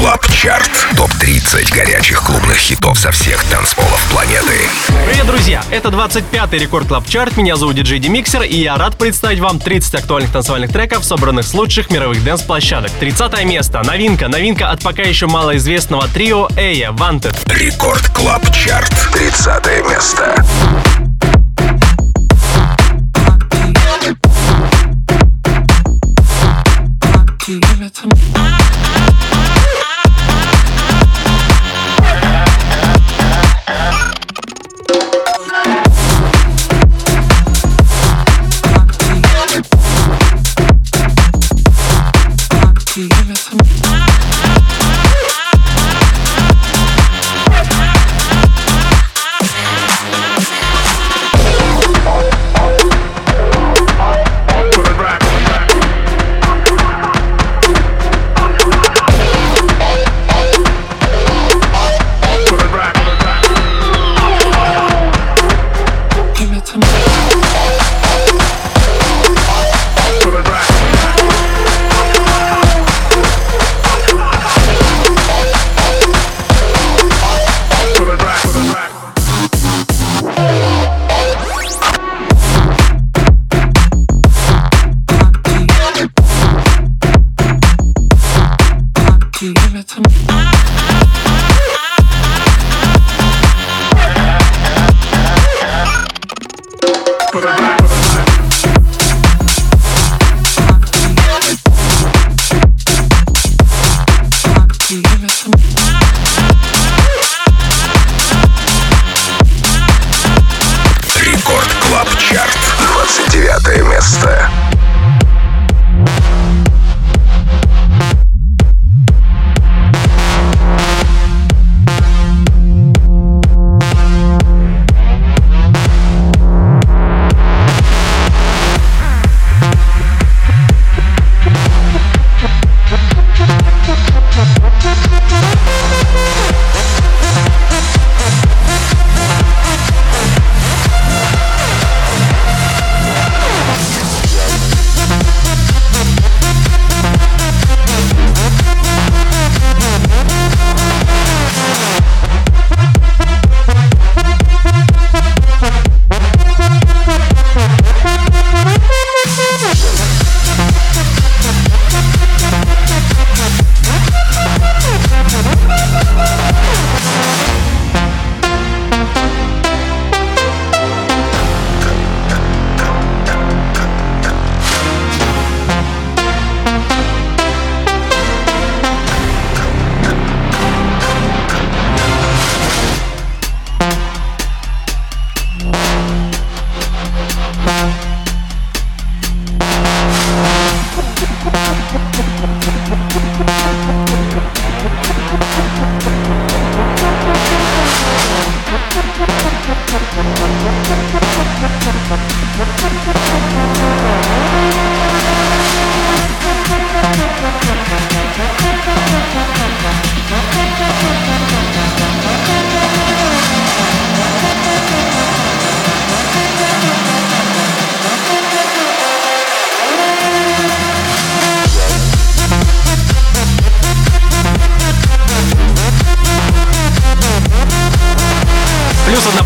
Club Chart. Топ-30 горячих клубных хитов со всех танцполов планеты. Привет, друзья! Это 25-й Record Club Chart. Меня зовут Диджей Демиксер, и я рад представить вам 30 актуальных танцевальных треков, собранных с лучших мировых dance-площадок. 30 место. Новинка. Новинка от пока еще малоизвестного трио Эя Wanted. Record Club Chart. 30 место.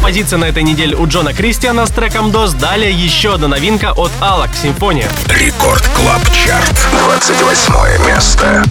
Позиция на этой неделе у Джона Кристиана с треком DOS. Далее еще одна новинка от Алак Симфония. Рекорд Клаб Чарт. 28 место.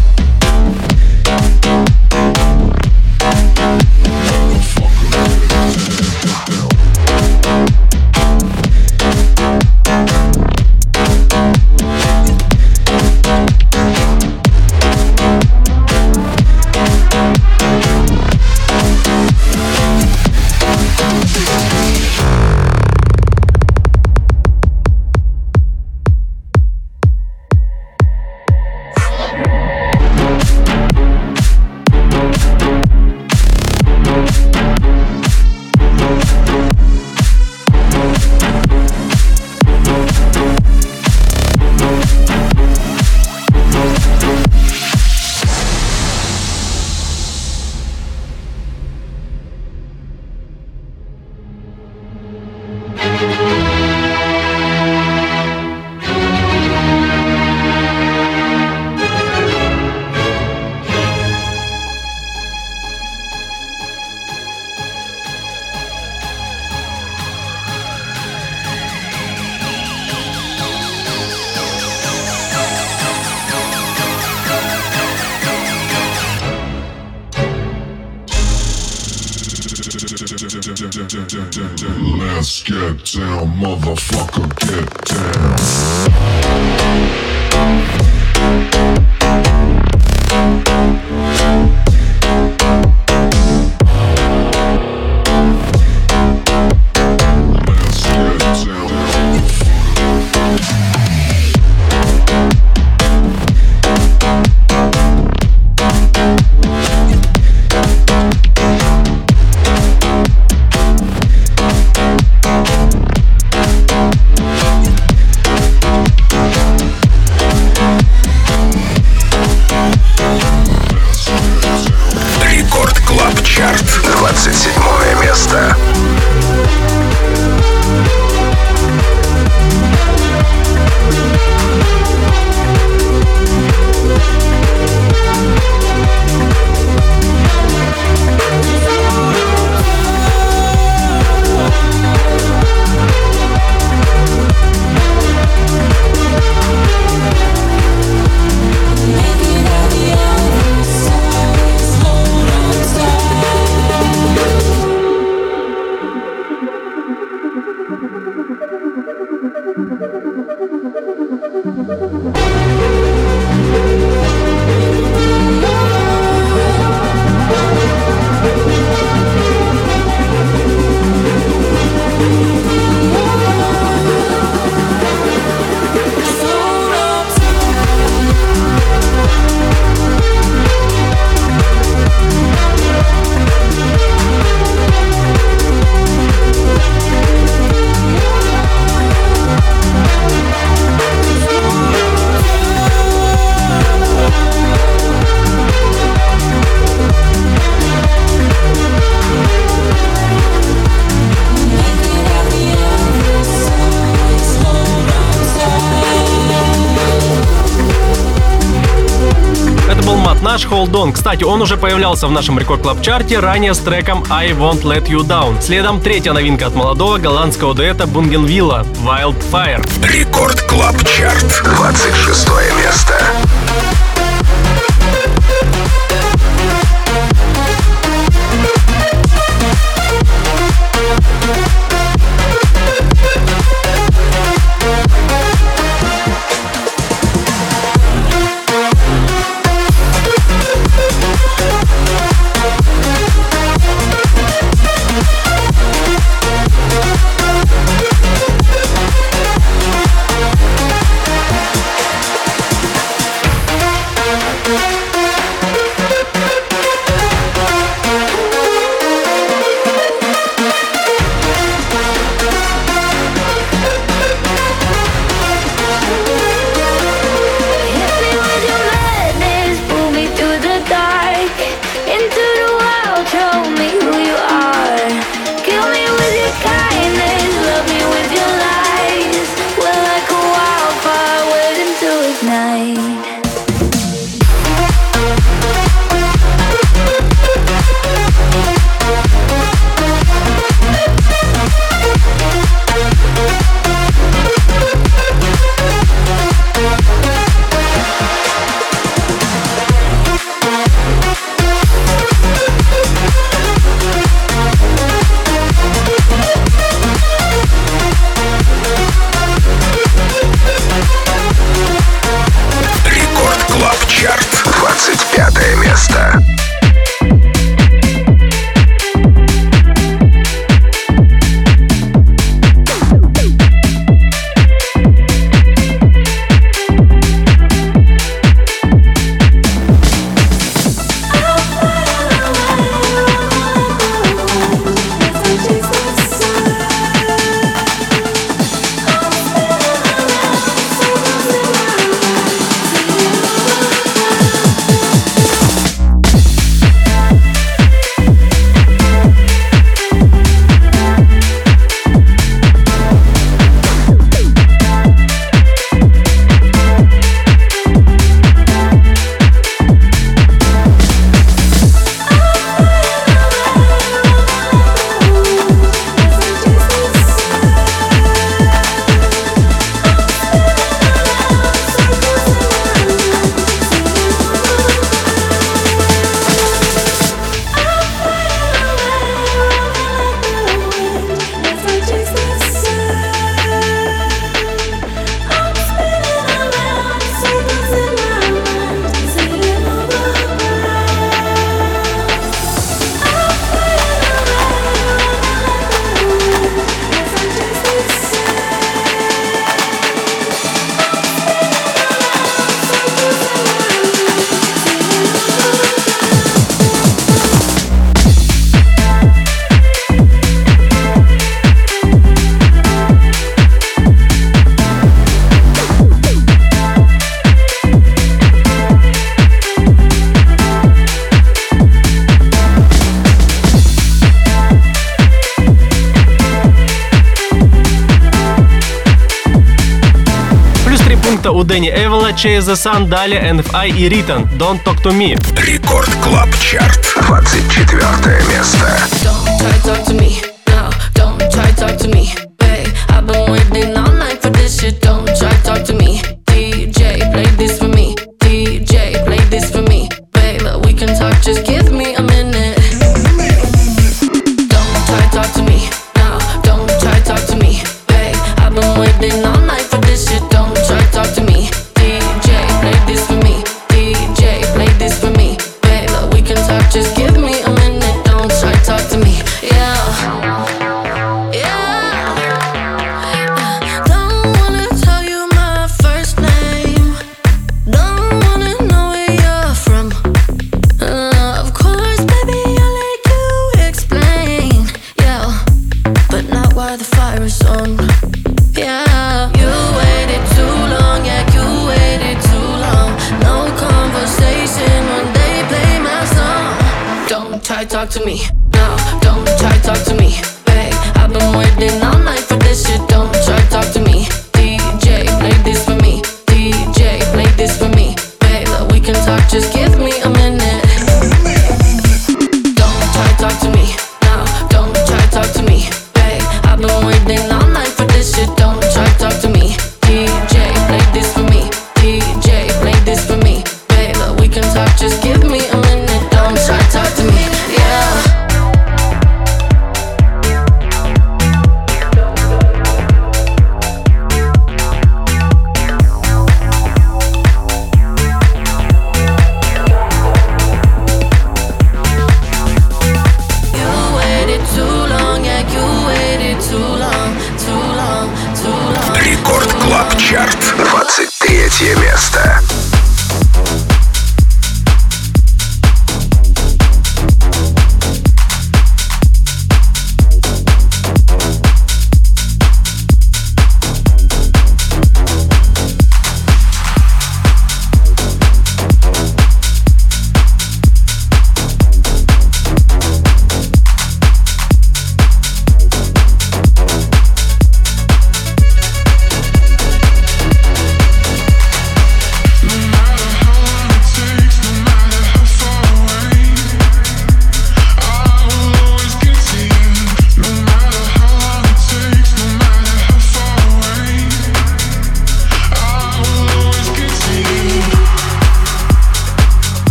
Наш Hold On. Кстати, он уже появлялся в нашем Record Club чарте ранее с треком I Won't Let You Down. Следом третья новинка от молодого голландского дуэта Bougenvilla Wildfire. Record Club Chart. 26 место. у Дэнни Авила, Chase the Sun, NFI и Riton, Don't Talk To Me. Record Club Chart, 24 место. Don't talk to me.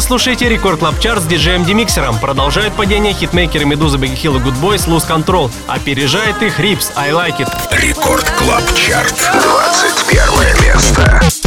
Вы слушаете Record Club Chart с диджеем Демиксером. Продолжает падение хитмейкеры Meduza, Becky Hill и Goodboys Lose Control, Control. Опережает их Рипс I Like It. Record Club Chart. 21 место.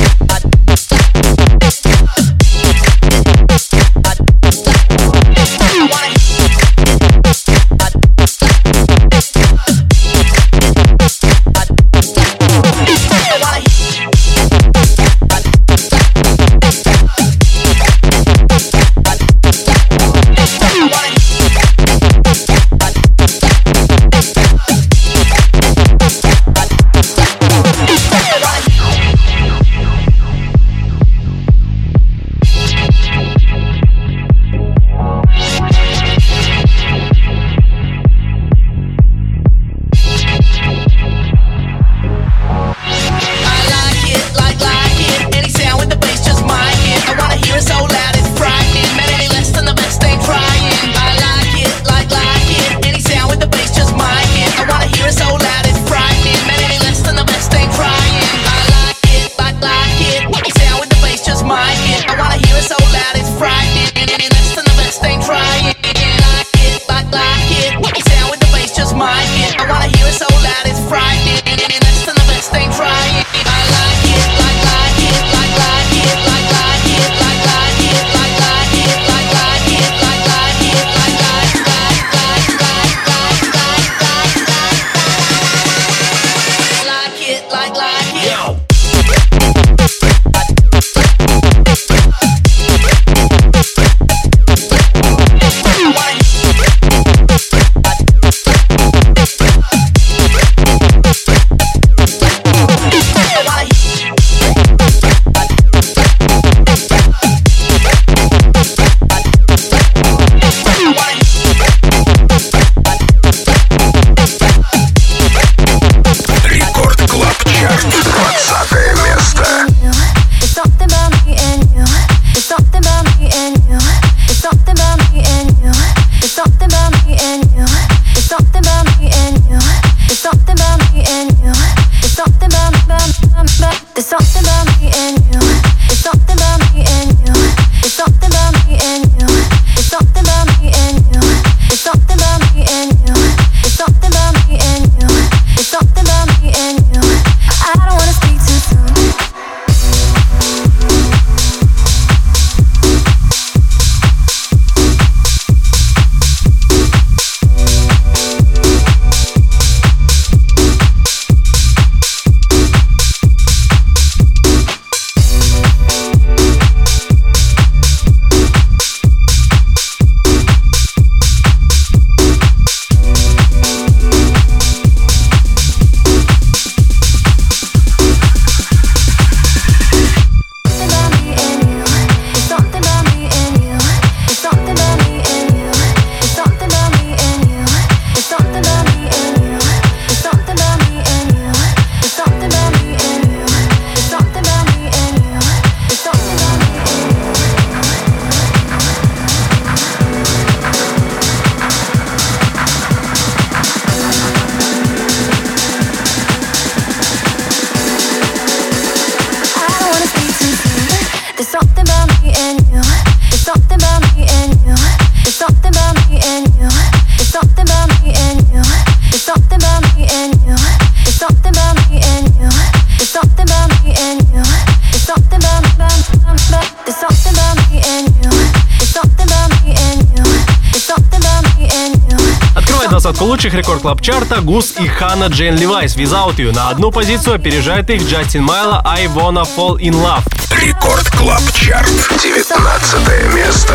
Лучших Record Club чарта GUZ и Hannah Jane Lewis Without You. На одну позицию опережает их Justin Mylo I Wanna Fall In Love. Record Club Chart. 19 место.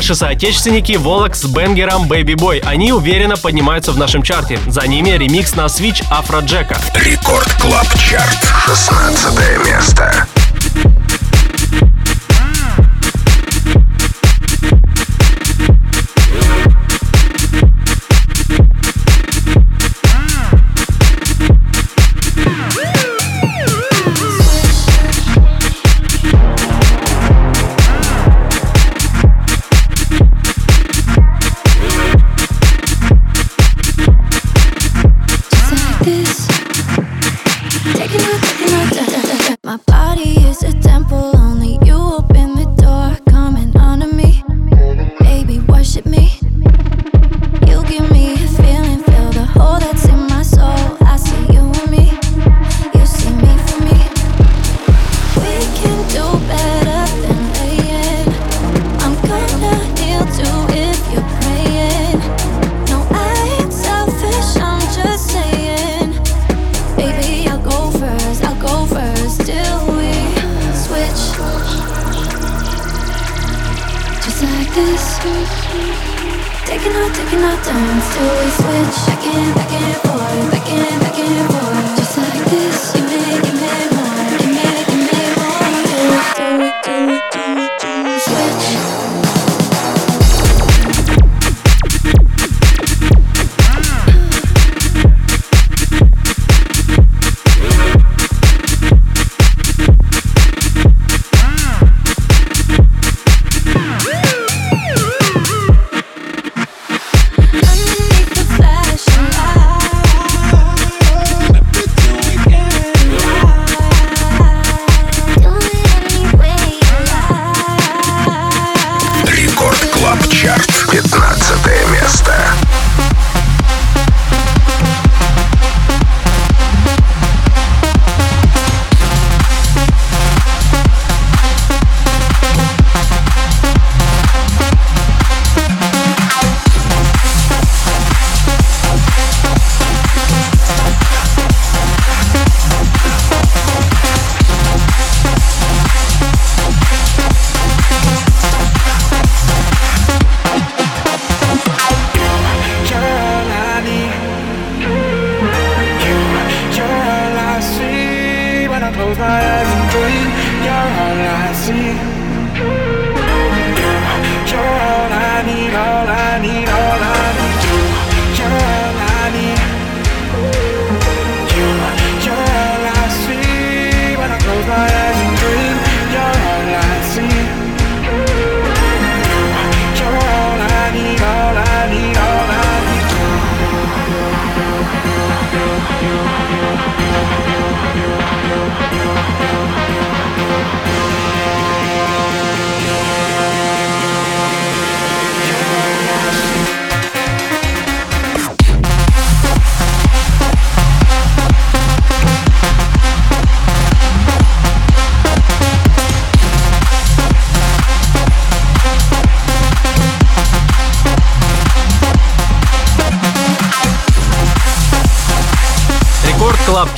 Наши соотечественники Volac с бэнгером Baby Boy. Они уверенно поднимаются в нашем чарте. За ними ремикс на Switch Афроджека. Record Club Chart. 16 место. should we switch?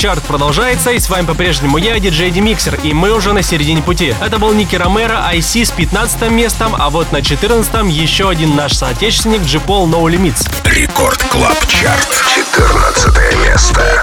Чарт продолжается, и с вами по-прежнему я, диджей Демиксер, и мы уже на середине пути. Это был Ники Ромеро, I See с 15 местом, а вот на 14 еще один наш соотечественник Джипол No Limits. Record Club Chart, 14 место.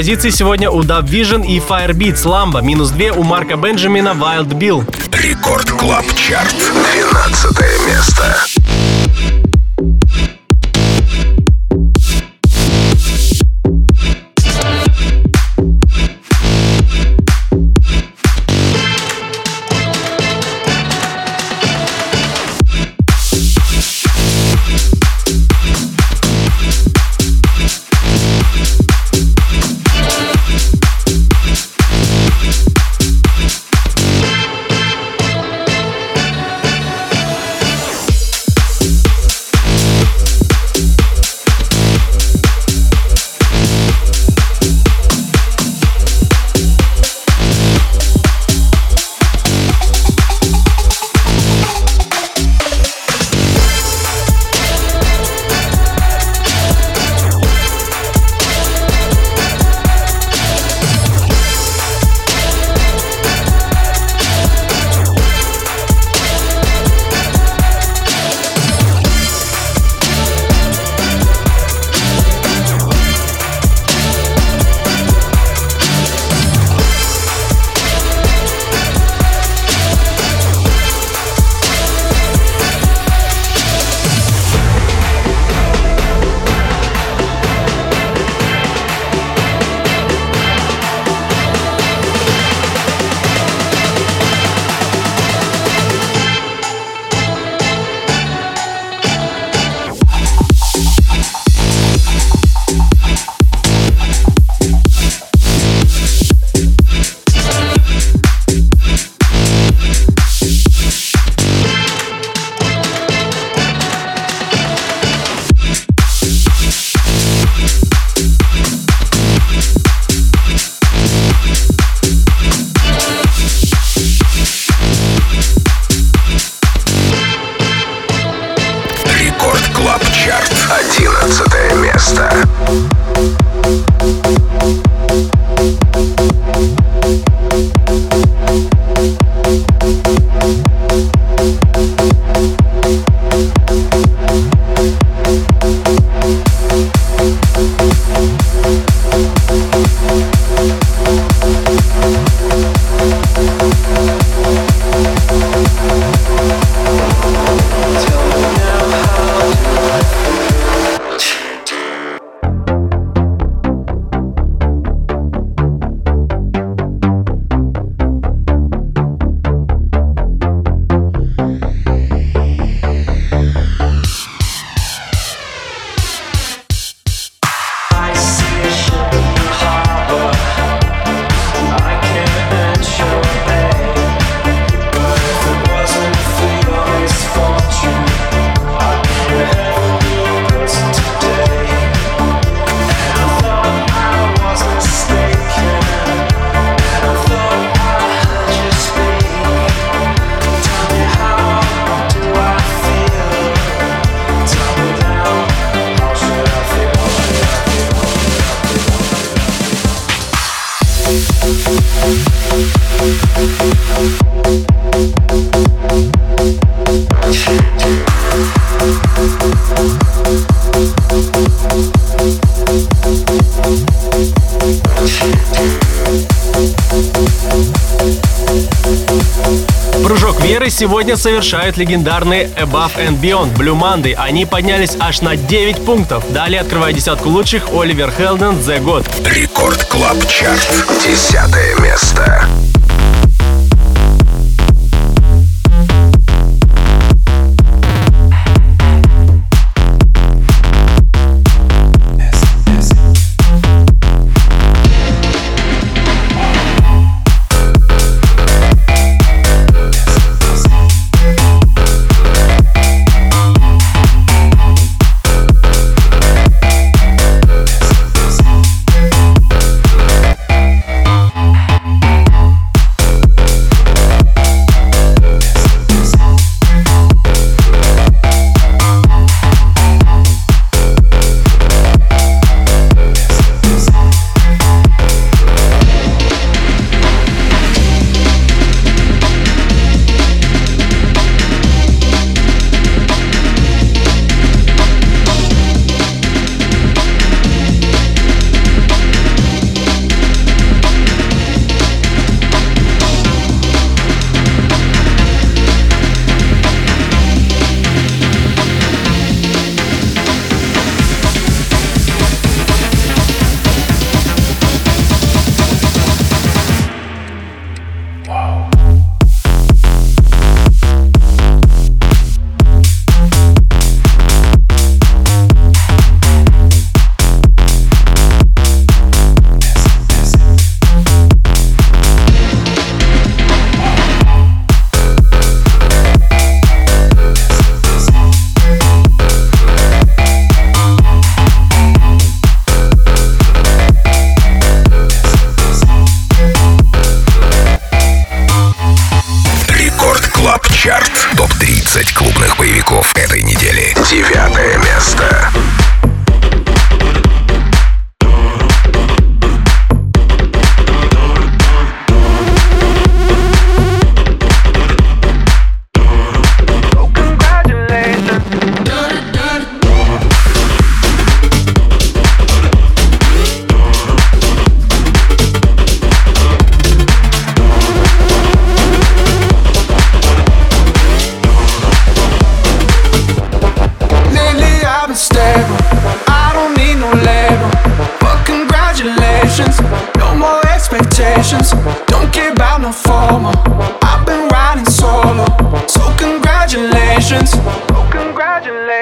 Позиций сегодня у Dub Vision и Firebeats Lambo. Минус 2 у Марка Бенджамина Wild Bill. Record Club Chart. 12 место. Сегодня совершают легендарные Above and Beyond Blue Monday. Они поднялись аж на 9 пунктов. Далее открывая десятку лучших Оливер Хелденс The God. Record Club Chart. Десятое место.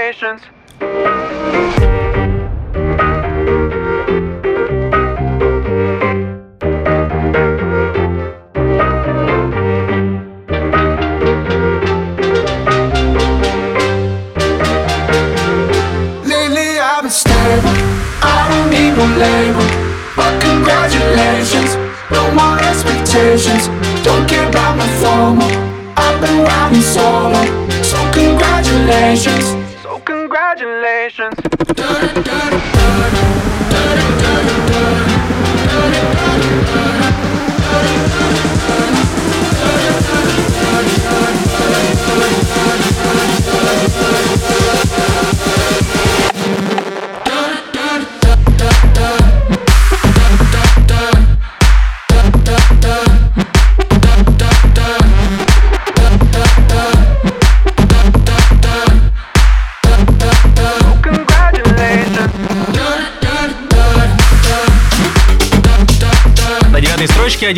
notifications.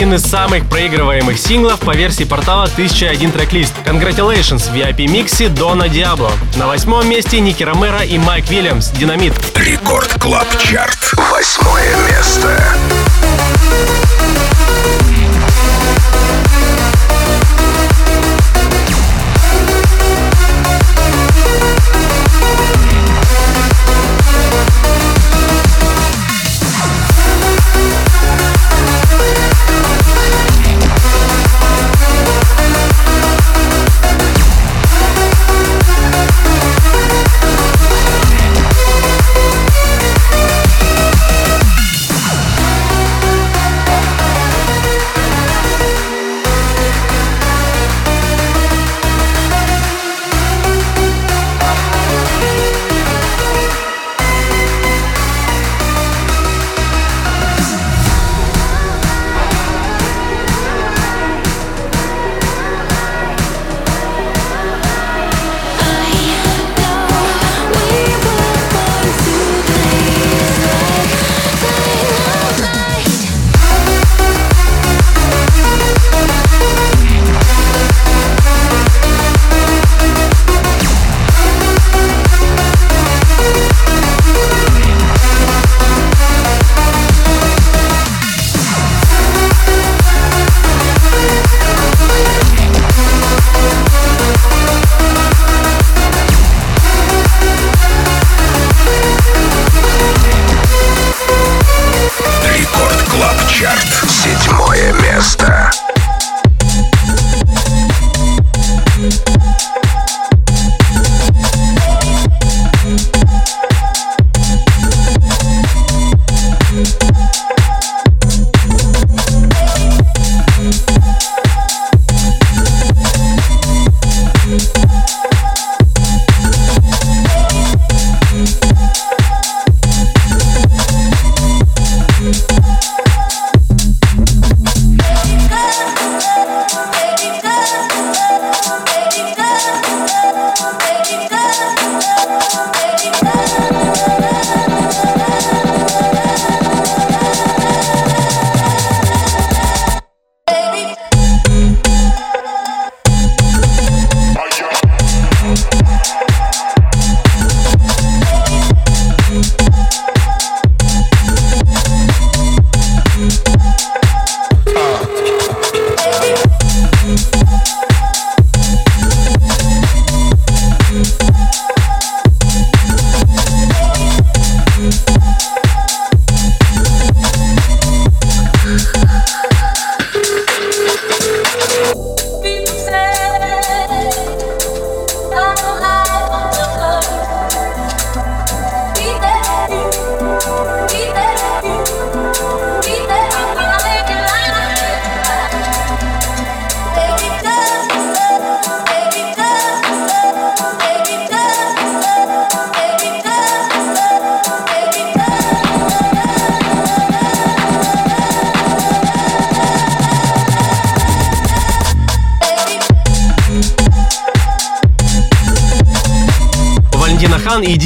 Один из самых проигрываемых синглов по версии портала 1001Tracklists. Congratulations в VIP-миксе Дона Диабло. На восьмом месте Ники Ромеро и Майк Вильямс «Dynamite». Record Club Chart. Восьмое место.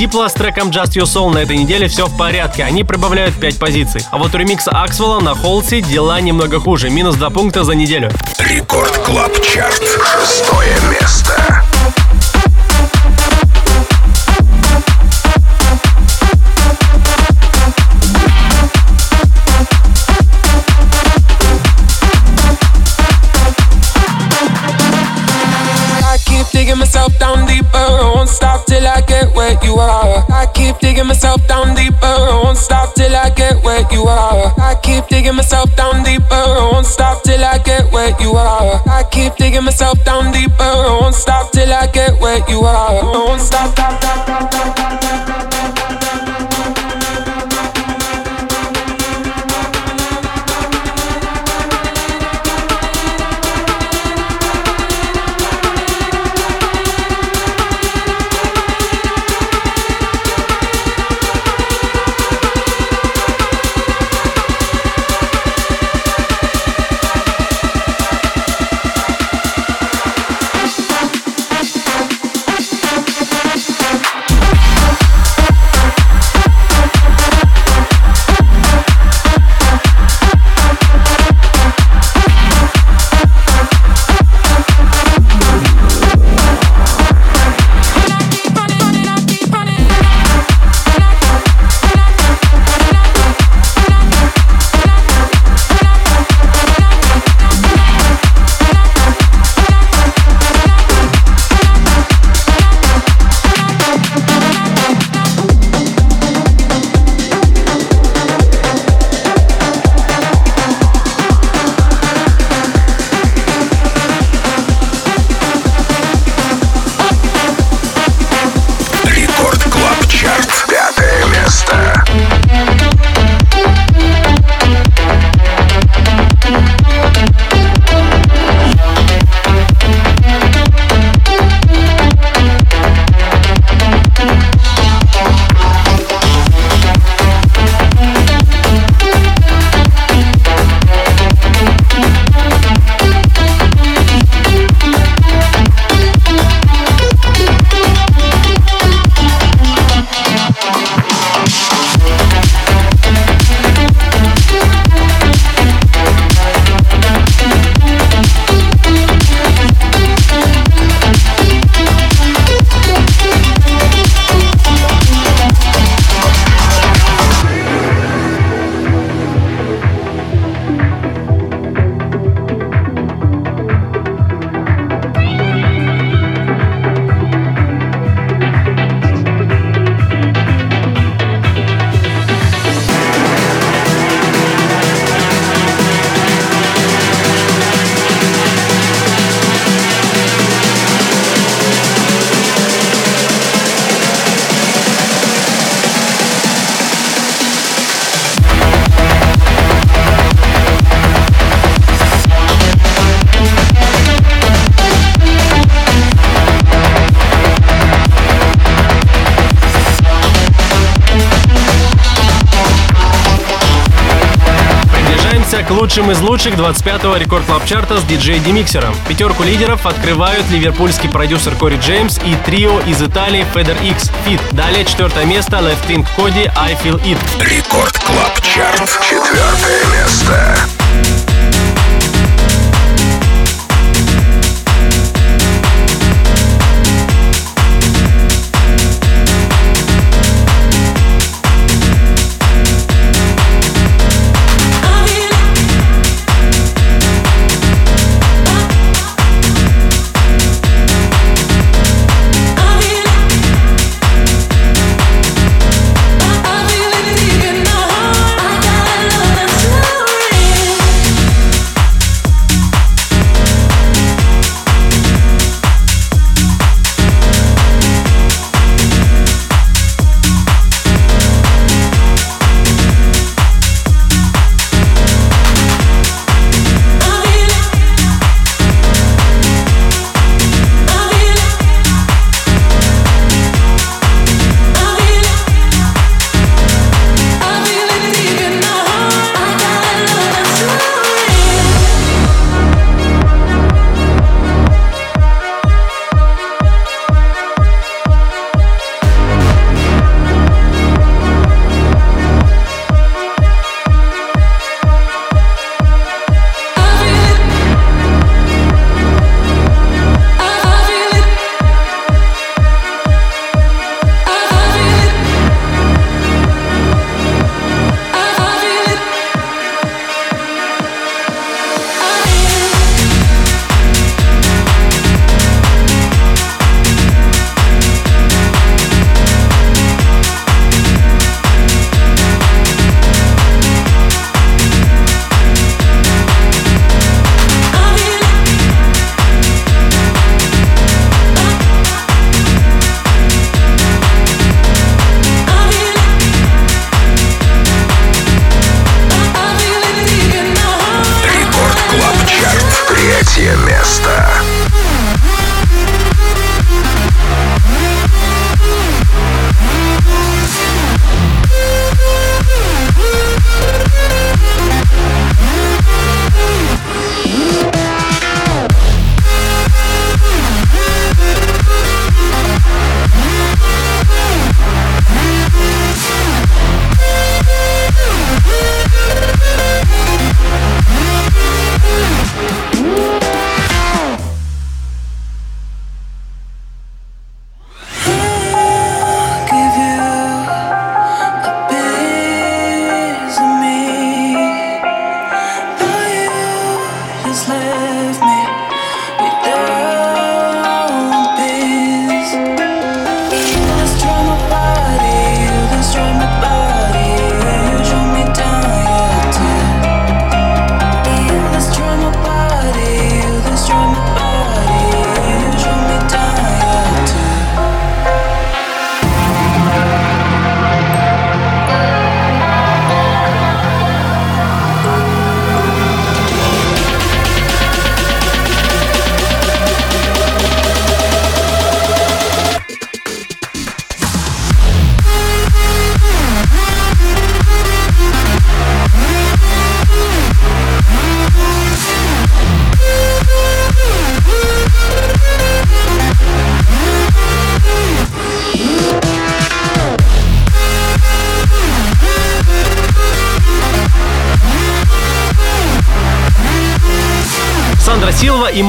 Дипло с треком Just Your Soul на этой неделе все в порядке, они прибавляют 5 позиций. А вот у ремикса Аксвелла на Холси дела немного хуже, минус 2 пункта за неделю. Record Club Chart. Шестое место. you are. Don't stop лучшим из лучших 25-го Record Club чарта с диджей Демиксером. Пятерку лидеров открывают ливерпульский продюсер Кори Джеймс и трио из Италии Feder X Fit. Далее четвертое место Leftwing Kody I Feel It. Record Club Chart. Четвертое место.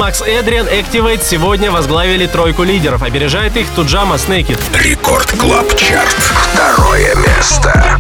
Макс Эдриан Activate сегодня возглавили тройку лидеров. Опережает их Туджамо Snake It. Record Club Chart. Второе место.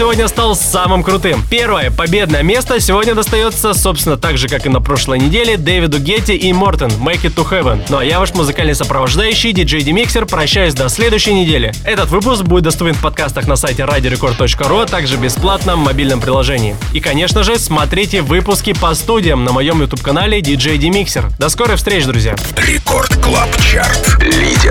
Сегодня стал самым крутым. Первое, победное место сегодня достается, собственно, так же, как и на прошлой неделе, Дэвиду Гетти и Мортен, Make It To Heaven. Ну а я ваш музыкальный сопровождающий, диджей Демиксер, прощаюсь до следующей недели. Этот выпуск будет доступен в подкастах на сайте radiorecord.ru, а также бесплатно в мобильном приложении. И, конечно же, смотрите выпуски по студиям на моем YouTube-канале DJ Demixer. До скорой встречи, друзья! Record Club Chart. Лидер